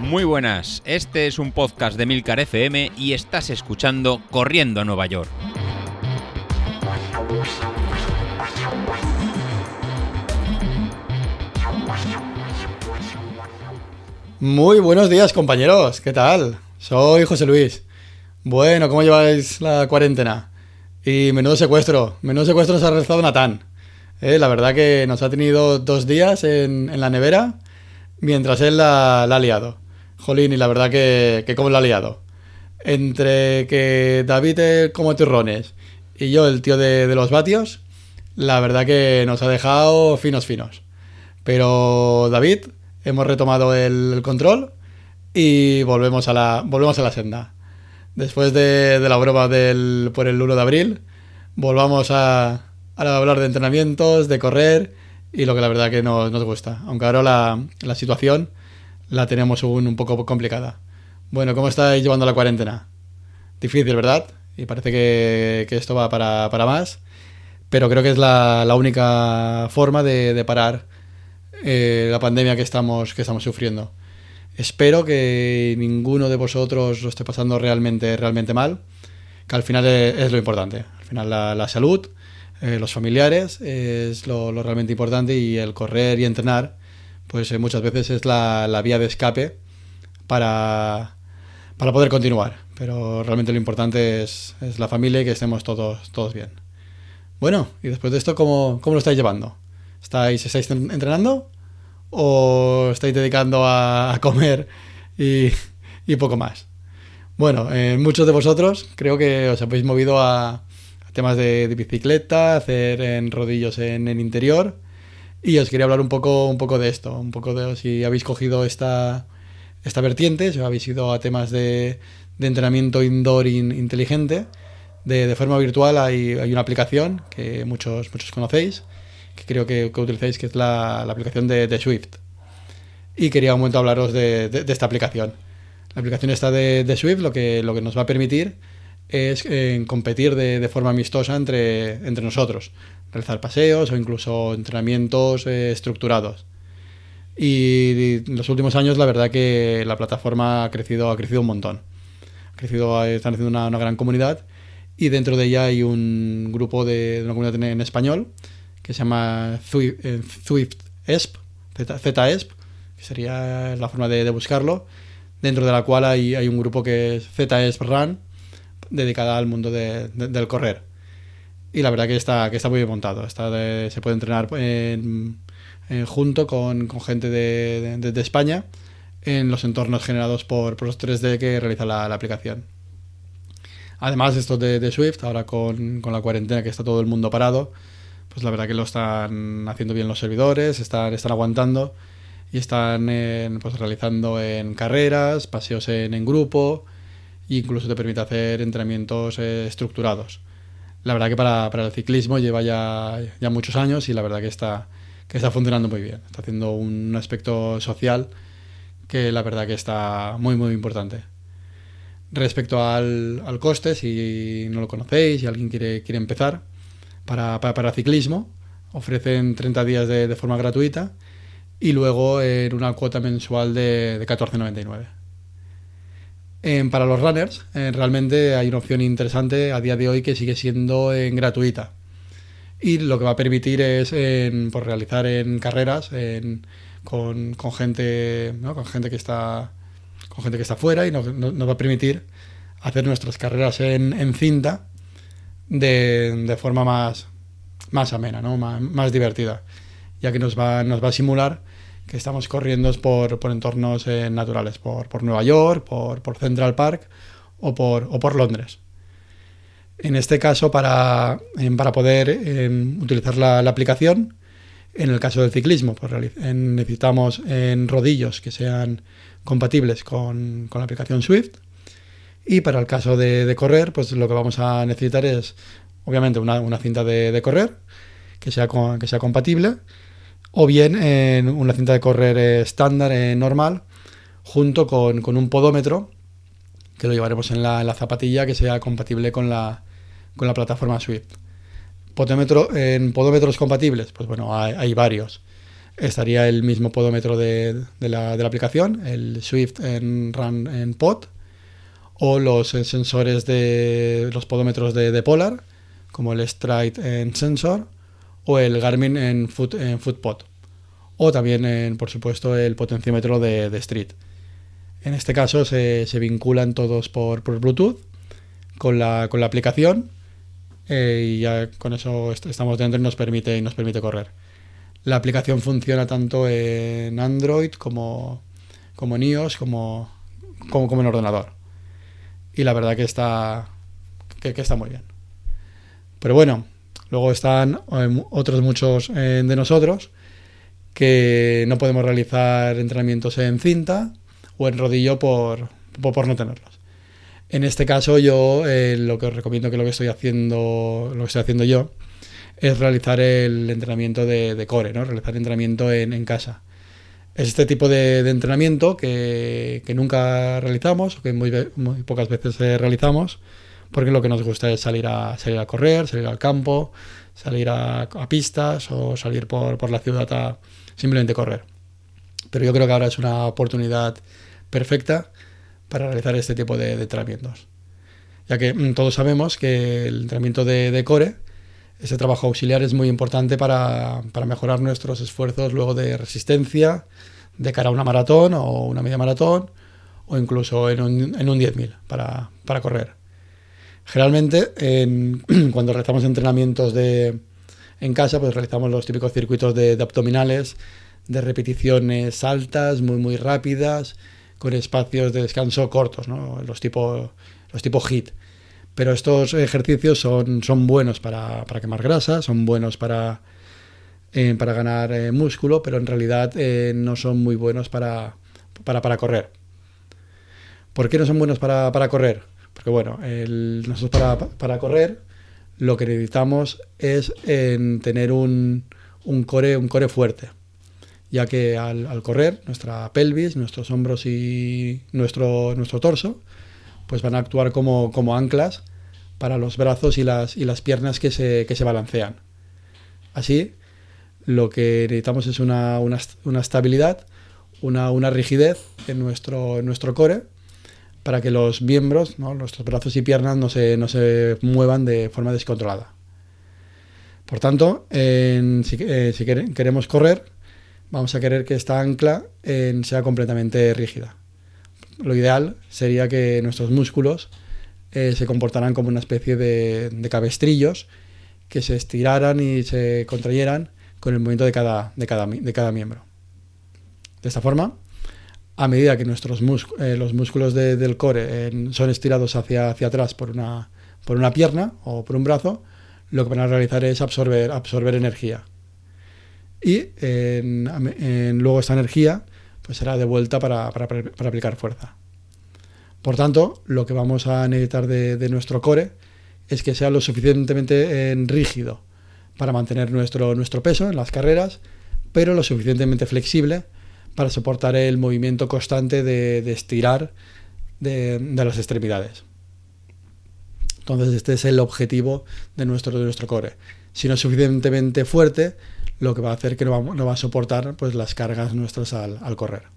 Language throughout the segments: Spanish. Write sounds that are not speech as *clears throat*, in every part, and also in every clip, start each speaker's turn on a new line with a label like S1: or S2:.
S1: Muy buenas, este es un podcast de Milcar FM y estás escuchando Corriendo a Nueva York.
S2: Muy buenos días compañeros, ¿qué tal? Soy José Luis. Bueno, ¿cómo lleváis la cuarentena? Y menudo secuestro, menudo secuestro nos ha realizado Natán. Eh, la verdad que nos ha tenido dos días en, la nevera mientras él la, ha liado. Jolín, y la verdad que, que cómo la ha liado. Entre que David como turrones y yo el tío de, de los vatios, la verdad que nos ha dejado finos finos. Pero David, hemos retomado el control y volvemos a la, volvemos a la senda. Después de, la broma del, por el 1 de abril, volvamos a, hablar de entrenamientos, de correr y lo que la verdad que nos, nos gusta. Aunque ahora la, situación la tenemos un, un, poco complicada. Bueno, ¿cómo estáis llevando la cuarentena? Difícil, ¿verdad? Y parece que, esto va para, más. Pero creo que es la, única forma de, de parar eh, la pandemia que estamos, que estamos sufriendo. Espero que ninguno de vosotros lo esté pasando realmente, realmente mal, que al final es, lo importante. Al final la, salud, eh, los familiares es lo, realmente importante y el correr y entrenar, pues eh, muchas veces es la, vía de escape para, para poder continuar. Pero realmente lo importante es, es, la familia y que estemos todos, todos bien. Bueno, y después de esto, ¿cómo, cómo lo estáis llevando? ¿Estáis, estáis entrenando? ¿O estáis dedicando a, comer y, poco más? Bueno, eh, muchos de vosotros creo que os habéis movido a, temas de, bicicleta, hacer en rodillos en el interior. Y os quería hablar un poco, un poco de esto, un poco de si habéis cogido esta, esta vertiente, si habéis ido a temas de, entrenamiento indoor inteligente. De, forma virtual hay, hay, una aplicación que muchos, muchos conocéis, que creo que, que utilizáis, que es la, aplicación de, Swift. Y quería un momento hablaros de, de, esta aplicación. La aplicación esta de, Swift lo que, lo que nos va a permitir es eh, competir de, forma amistosa entre, entre nosotros, realizar paseos o incluso entrenamientos eh, estructurados. Y en los últimos años la verdad que la plataforma ha crecido, ha crecido un montón. Ha crecido, están haciendo una, una gran comunidad y dentro de ella hay un grupo de, de una comunidad en español que se llama Swift ESP, ZESP, que sería la forma de, buscarlo, dentro de la cual hay, hay, un grupo que es ZESP Run, dedicada al mundo del correr. Y la verdad que está, que está muy bien montado. Está se puede entrenar junto con, gente de, España en los entornos generados por, los 3D que realiza la, aplicación. Además, esto de, Swift, ahora con, con, la cuarentena que está todo el mundo parado, pues la verdad que lo están haciendo bien los servidores, están, están aguantando y están pues realizando en carreras, paseos en, grupo incluso te permite hacer entrenamientos eh, estructurados. La verdad que para, el ciclismo lleva ya, ya, muchos años y la verdad que está, que está funcionando muy bien. Está haciendo un aspecto social que la verdad que está muy muy importante. Respecto al, al coste, si no lo conocéis, si alguien quiere, quiere empezar, para, para, ciclismo. Ofrecen 30 días de, forma gratuita y luego en una cuota mensual de, de 14,99. Para los runners, eh, realmente hay una opción interesante a día de hoy que sigue siendo en gratuita. Y lo que va a permitir es por realizar en carreras con, gente, con gente que está con gente que está fuera y nos, va a permitir hacer nuestras carreras en, cinta de, de forma más, más amena, ¿no? más, más, divertida, ya que nos va, nos va a simular que estamos corriendo por, por entornos eh, naturales, por, por, Nueva York, por, por Central Park o por, o por Londres. En este caso, para, para poder em, utilizar la, aplicación, en el caso del ciclismo, pues, necesitamos rodillos que sean compatibles con, con la aplicación Swift y para el caso de, correr, pues lo que vamos a necesitar es, obviamente, una, cinta de, correr que sea, que sea compatible, o bien una cinta de correr estándar, normal, junto con, un podómetro, que lo llevaremos en la, zapatilla, que sea compatible con la, con la plataforma Swift. Podómetro, en podómetros compatibles, pues bueno, hay, varios. estaría el mismo podómetro de, la, aplicación, el Swift en Run en Pod, o los sensores de los podómetros de, Polar, como el Stride en Sensor, o el Garmin en, Foot, FootPod, o también, en, por supuesto, el potenciómetro de, Street. En este caso se, vinculan todos por, Bluetooth con la, con la aplicación eh, y ya con eso estamos dentro y nos permite, nos permite correr. La aplicación funciona tanto en Android como, como en iOS, como, como, en ordenador. Y la verdad que está, que, está muy bien. Pero bueno, luego están em, otros muchos eh, de nosotros que no podemos realizar entrenamientos en cinta o en rodillo por, por, no tenerlos. En este caso yo eh, lo que os recomiendo que lo que estoy haciendo, lo que estoy haciendo yo es realizar el entrenamiento de, core, ¿no? realizar entrenamiento en, casa. Es este tipo de, entrenamiento que, nunca realizamos, o que muy, pocas veces eh, realizamos, porque lo que nos gusta es salir a, salir a correr, salir al campo, salir a, pistas o salir por, la ciudad a simplemente correr. Pero yo creo que ahora es una oportunidad perfecta para realizar este tipo de, entrenamientos. Ya que mm, todos sabemos que el entrenamiento de core ese trabajo auxiliar es muy importante para, mejorar nuestros esfuerzos luego de resistencia de cara a una maratón o una media maratón o incluso en un, en un 10.000 para, para, correr. Generalmente *clears throat* cuando realizamos entrenamientos de, en casa pues realizamos los típicos circuitos de, abdominales de repeticiones altas, muy muy rápidas, con espacios de descanso cortos, ¿no? los tipo, los tipo HIT. Pero estos ejercicios son, son buenos para, quemar grasa, son buenos para, eh, para ganar eh, músculo, pero en realidad eh, no son muy buenos para, para, correr. ¿Por qué no son buenos para, correr? Porque bueno, nosotros para, correr lo que necesitamos es tener un, core, un core fuerte ya que al, correr nuestra pelvis, nuestros hombros y nuestro, nuestro torso pues van a actuar como, como anclas para los brazos y las, y las piernas que se, que se balancean. Así, lo que necesitamos es una, una, estabilidad, una, una, rigidez en nuestro, en nuestro core para que los miembros, nuestros brazos y piernas, no se, no se muevan de forma descontrolada. Por tanto, si, eh, queremos correr, vamos a querer que esta ancla sea completamente rígida. Lo ideal sería que nuestros músculos eh, se comportarán como una especie de, cabestrillos que se estiraran y se contrayeran con el movimiento de cada, de cada, de cada miembro. De esta forma, a medida que nuestros eh, los músculos del core son estirados hacia, hacia atrás por una, por una pierna o por un brazo, lo que van a realizar es absorber, absorber energía. Y luego esta energía pues será devuelta para, para, aplicar fuerza. Por tanto, lo que vamos a necesitar de, nuestro core es que sea lo suficientemente rígido para mantener nuestro, nuestro peso en las carreras, pero lo suficientemente flexible para soportar el movimiento constante de, estirar de, las extremidades. Entonces este es el objetivo de nuestro, de nuestro core. Si no es suficientemente fuerte, lo que va a hacer que no va, a soportar pues, las cargas nuestras al correr.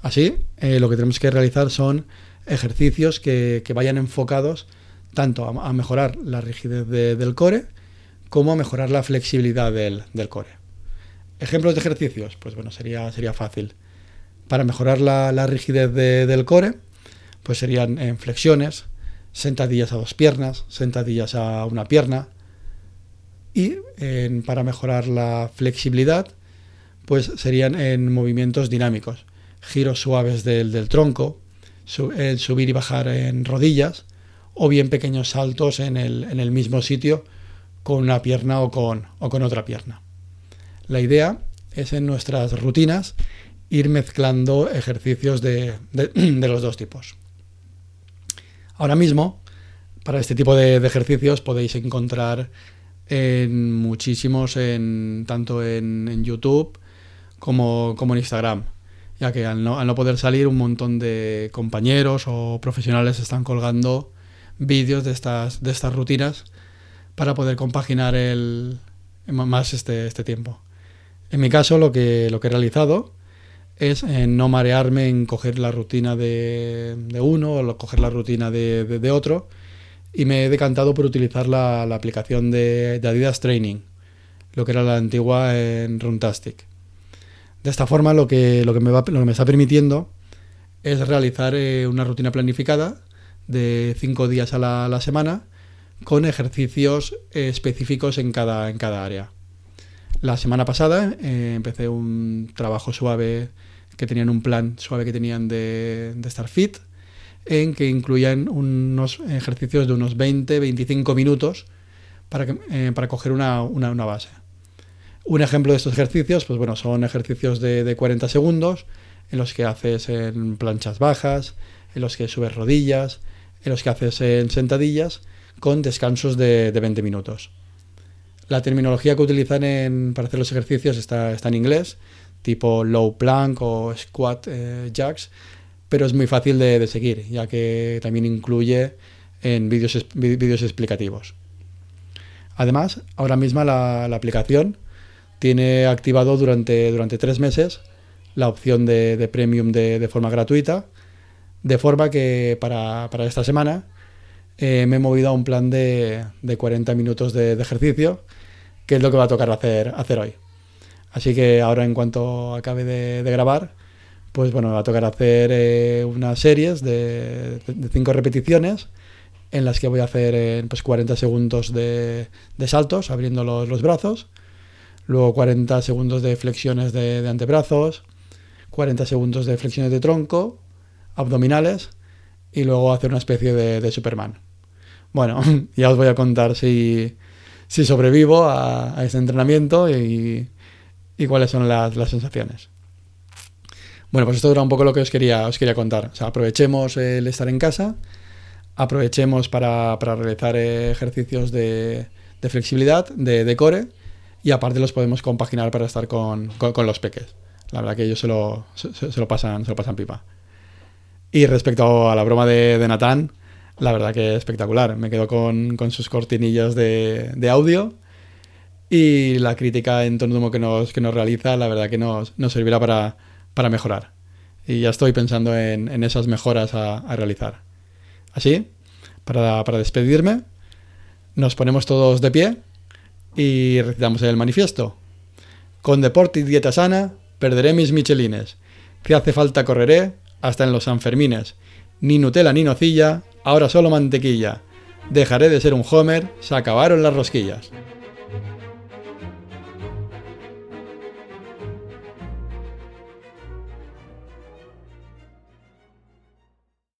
S2: Así, eh, lo que tenemos que realizar son ejercicios que, vayan enfocados tanto a, mejorar la rigidez del core como a mejorar la flexibilidad del, core. Ejemplos de ejercicios, pues bueno, sería, sería fácil. Para mejorar la, rigidez del core, pues serían en flexiones, sentadillas a dos piernas, sentadillas a una pierna. Y para mejorar la flexibilidad, pues serían en movimientos dinámicos giros suaves del, tronco, subir y bajar en rodillas, o bien pequeños saltos en el, mismo sitio con una pierna o con otra pierna. La idea es en nuestras rutinas ir mezclando ejercicios de, *clears throat* los dos tipos. Ahora mismo, para este tipo de, ejercicios podéis encontrar en muchísimos, en, tanto en, YouTube como, como en Instagram ya que al no, poder salir un montón de compañeros o profesionales están colgando vídeos de estas, de estas rutinas para poder compaginar el, más este, este tiempo. En mi caso, lo que, lo que he realizado es eh, no marearme en coger la rutina de, uno o coger la rutina de, otro y me he decantado por utilizar la, aplicación de, Adidas Training, lo que era la antigua en Runtastic. De esta forma lo que, lo que, me, va, lo que me está permitiendo es realizar eh, una rutina planificada de cinco días a la, semana con ejercicios eh, específicos en cada, en cada área. La semana pasada eh, empecé un trabajo suave que tenían un plan suave que tenían de, estar fit, en que incluían unos ejercicios de unos 20-25 minutos para, para coger una, una, base. Un ejemplo de estos ejercicios, pues bueno, son ejercicios de, de 40 segundos en los que haces en planchas bajas, en los que subes rodillas, en los que haces en sentadillas con descansos de, 20 minutos. La terminología que utilizan para hacer los ejercicios está, en inglés, tipo low plank o squat eh, jacks, pero es muy fácil de, seguir, ya que también incluye en vídeos, explicativos. Además, ahora mismo la, aplicación tiene activado durante, durante tres meses la opción de, premium de, forma gratuita, de forma que para, esta semana eh, me he movido a un plan de, 40 minutos de, ejercicio, que es lo que va a tocar hacer, hacer hoy. Así que ahora en cuanto acabe de, grabar, pues bueno, me va a tocar hacer eh, unas series de, 5 repeticiones en las que voy a hacer pues 40 segundos de, saltos abriendo los, los, brazos, luego 40 segundos de flexiones de, antebrazos, 40 segundos de flexiones de tronco, abdominales y luego hacer una especie de, Superman. Bueno, *laughs* ya os voy a contar si, sobrevivo a, ese entrenamiento y, cuáles son las, sensaciones. Bueno, pues esto era un poco lo que os quería, os quería contar. O sea, aprovechemos el estar en casa, aprovechemos para, realizar ejercicios de, flexibilidad, de, core, y aparte los podemos compaginar para estar con, con los peques. La verdad que ellos se lo, se, lo, pasan, se lo pasan pipa. Y respecto a la broma de, de Natán, la verdad que es espectacular. Me quedo con, sus cortinillas de, audio y la crítica en tono que nos, que nos realiza, la verdad que nos, servirá para, mejorar. Y ya estoy pensando en, esas mejoras a, realizar. Así, para, para despedirme, nos ponemos todos de pie y recitamos el manifiesto. Con deporte y dieta sana, perderé mis michelines. Si hace falta correré, hasta en los Sanfermines. Ni Nutella ni nocilla, ahora solo mantequilla. Dejaré de ser un Homer, se acabaron las rosquillas.